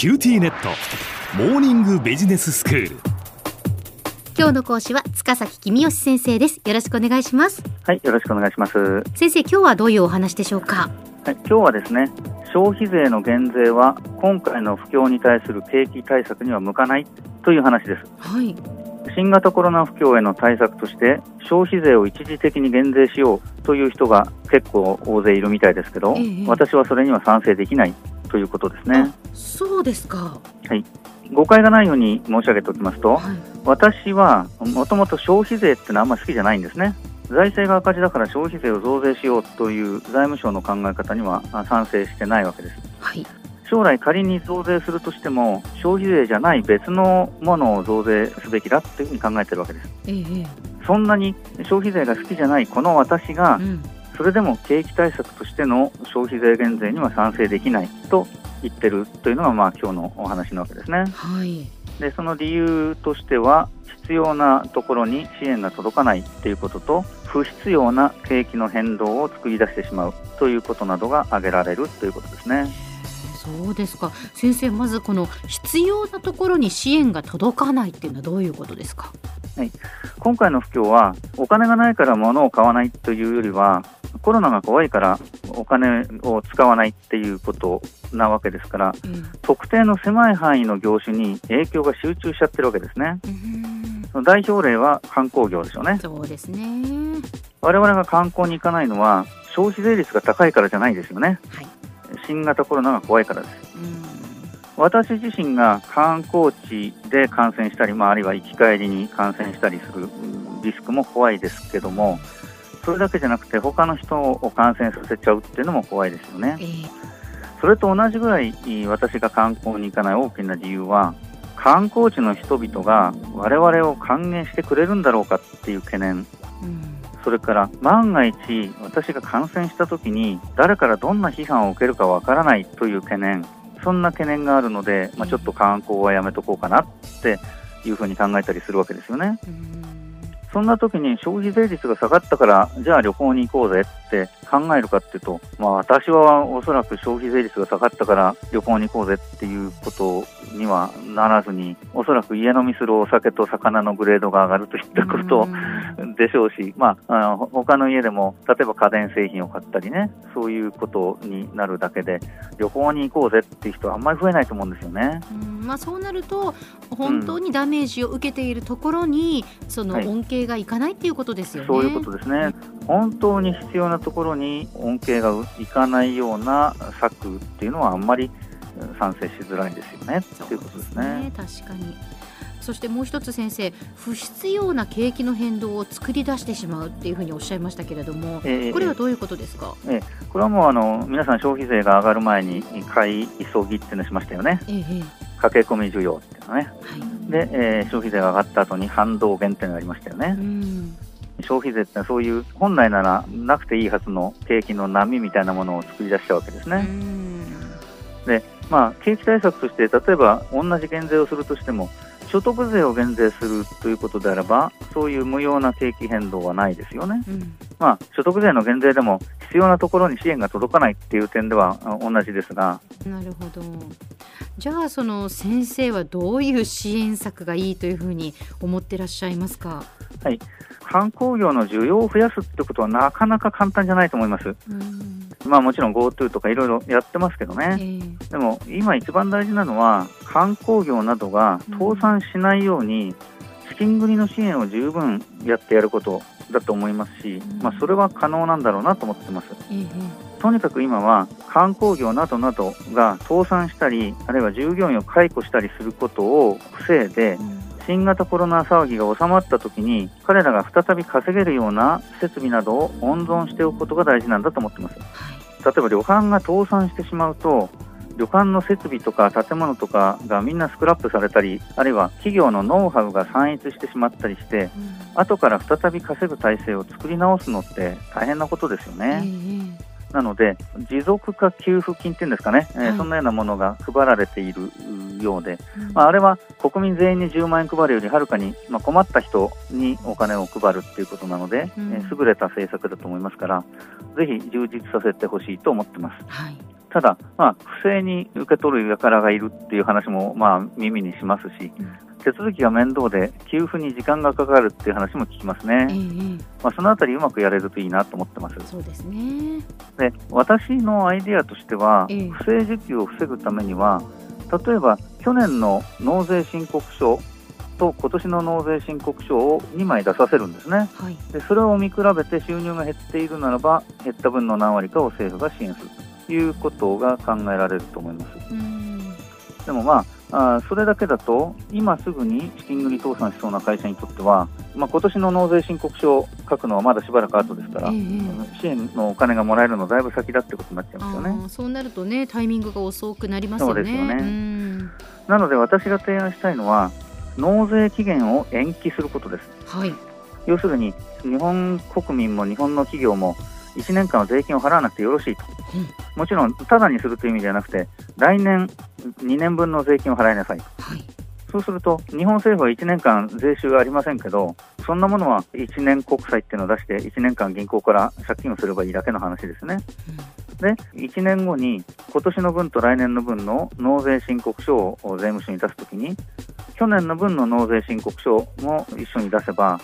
QTnet。モーニングビジネススクール。今日の講師は塚崎公義先生です。よろしくお願いします。はい、よろしくお願いします。は先生今日はどういうお話でしょうか？い、今日はですね、消費税の減税は今回の不況に対する景気対策には向かないという話です。はい。新型コロナ不況への対策として消費税を一時的に減税しようという人が結構大勢いるみたいですけど、ええ。私はそれには賛成できないということですね。あそうですか誤解がないように申し上げておきますと、はい私はもともと消費税っていうのはあんまり好きじゃないんですね。財政が赤字だから消費税を増税しようという財務省の考え方にはあ賛成してないわけです。はい将来仮に増税するとしても消費税じゃない別のものを増税すべきだというふうに考えてるわけです。えええそんなに消費税が好きじゃないこの私がそれでも景気対策としての消費税減税には賛成できないと言ってるというのがまあ今日のお話なわけですね。はいでその理由としては必要なところに支援が届かないということと不必要な景気の変動を作り出してしまうということなどが挙げられるということですね。そうですか先生まずこの必要なところに支援が届かないっていうのはどういうことですか？今回の不況はお金がないから物を買わないというよりはコロナが怖いからお金を使わないっていうことなわけですからええ特定の狭い範囲の業種に影響が集中しちゃってるわけですね。うん代表例は観光業でしょうね。そうですね我々が観光に行かないのは消費税率が高いからじゃないですよね。はい新型コロナが怖いからです。うん私自身が観光地で感染したり、まあ、あるいは行き帰りに感染したりするうんリスクも怖いですけども、それだけじゃなくて、他の人を感染させちゃうっていうのも怖いですよね。ええ。それと同じぐらい私が観光に行かない大きな理由は、観光地の人々が我々を歓迎してくれるんだろうかっていう懸念、うん。それから万が一私が感染した時に誰からどんな批判を受けるかわからないという懸念、そんな懸念があるので、まあ、ちょっと観光はやめとこうかなっていうふうに考えたりするわけですよね。うんそんな時に消費税率が下がったから、じゃあ旅行に行こうぜって考えるかっていうと、まあ私はおそらく消費税率が下がったから旅行に行こうぜっていうことにはならずに、おそらく家飲みするお酒と魚のグレードが上がるといったことうん。でしょうし、まあ、あのほ他の家でも、例えば家電製品を買ったりね、そういうことになるだけで、旅行に行こうぜっていう人はあんまり増えないと思うんですよね。うん。まあ、そうなると本当にダメージを受けているところに、そのはい。恩恵がいかないっていうことですよね。そういうことですね。本当に必要なところに恩恵がいかないような策っていうのはあんまりうん賛成しづらいですよね。ということですね。確かにそしてもう一つ先生不必要な景気の変動を作り出してしまうっていうふうにおっしゃいましたけれどもええこれはどういうことですか、これはもうあの皆さん消費税が上がる前に買い急ぎっていうのしましたよね。えええ駆け込み需要っていうのね。えはいで、えー消費税が上がった後に反動減っていうのがありましたよねう。ん消費税ってそういう本来ならなくていいはずの景気の波みたいなものを作り出したわけですうね。んまあ、景気対策として、例えば同じ減税をするとしても、所得税を減税するということであれば、そういう無用な景気変動はないですよね。うんまあ、所得税の減税でも必要なところに支援が届かないっていう点ではあ同じですが、なるほど。じゃあその先生はどういう支援策がいいというふうに思ってらっしゃいますか、観光業の需要を増やすってことはなかなか簡単じゃないと思います。うん。まあもちろん GoTo とかいろいろやってますけどえね。え。でも今一番大事なのは観光業などが倒産しないように資金繰りの支援を十分やってやることだと思いますし、まあそれは可能なんだろうなと思ってます。ええとにかく今は観光業などなどが倒産したり、あるいは従業員を解雇したりすることを防いで、うん新型コロナ騒ぎが収まった時に、彼らが再び稼げるような設備などを温存しておくことが大事なんだと思ってます。はい例えば旅館が倒産してしまうと、旅館の設備とか建物とかがみんなスクラップされたり、あるいは企業のノウハウが散逸してしまったりして、うん。後から再び稼ぐ体制を作り直すのって大変なことですよね。ええなので、持続化給付金っていうんですかね、えーはい。そんなようなものが配られているうようで、うん。まあ、あれは国民全員に10万円配るよりはるかに、まあ、困った人にお金を配るっていうことなので、うん。えー優れた政策だと思いますから、ぜひ充実させてほしいと思ってます。はいただ、まあ、不正に受け取る輩がいるっていう話も、まあ、耳にしますし、うん。手続きが面倒で給付に時間がかかるっていう話も聞きますね、ええまあ、そのあたりうまくやれるといいなと思ってます。そうですね。で私のアイデアとしては、ええ。不正受給を防ぐためには例えば去年の納税申告書と今年の納税申告書を2枚出させるんですね。はい。でそれを見比べて収入が減っているならば減った分の何割かを政府が支援するということが考えられると思いますうん。でもまああーそれだけだと今すぐに資金繰り倒産しそうな会社にとっては、まあ、今年の納税申告書を書くのはまだしばらく後ですから、ええ支援のお金がもらえるのだいぶ先だってことになっちゃいますよねそうなるとねタイミングが遅くなりますよね。よねんなので私が提案したいのは納税期限を延期することですはい。要するに日本国民も日本の企業も1年間は税金を払わなくてよろしいと、うん。もちろんただにするという意味ではなくて来年2年分の税金を払いなさいはい。そうすると日本政府は1年間税収ありませんけどそんなものは1年国債っていうのを出して1年間銀行から借金をすればいいだけの話ですね。で1年後に今年の分と来年の分の納税申告書を税務署に出すときに去年の分の納税申告書も一緒に出せば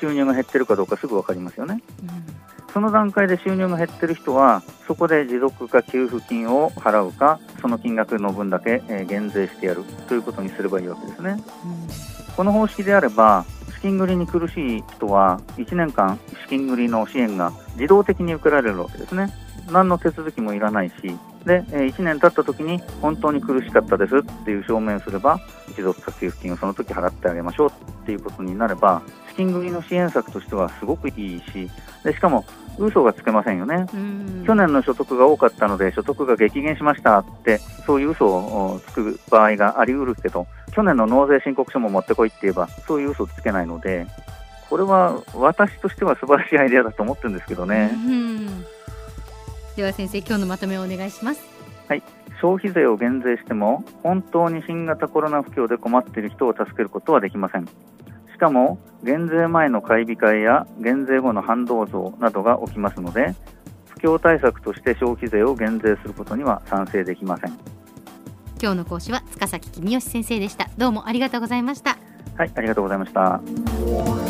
収入が減ってるかどうかすぐ分かりますよね。うんうんその段階で収入が減ってる人はそこで持続化給付金を払うかその金額の分だけえー減税してやるということにすればいいわけですね。この方式であれば資金繰りに苦しい人は1年間資金繰りの支援が自動的に受けられるわけですね何の手続きもいらないしでえー1年経った時に本当に苦しかったですっていう証明をすれば持続化給付金をその時払ってあげましょうっていうことになれば資金繰りの支援策としてはすごくいいしでしかも嘘がつけませんよね。うん。去年の所得が多かったので所得が激減しましたってそういう嘘をつく場合があり得るけど去年の納税申告書も持ってこいって言えばそういう嘘つけないのでこれは私としては素晴らしいアイデアだと思ってるんですけどね。うんでは先生今日のまとめをお願いします。消費税を減税しても本当に新型コロナ不況で困っている人を助けることはできませんしかも減税前の買い控えや減税後の反動増などが起きますので不況対策として消費税を減税することには賛成できません今日の講師は塚崎君吉先生でした。どうもありがとうございました。はいありがとうございました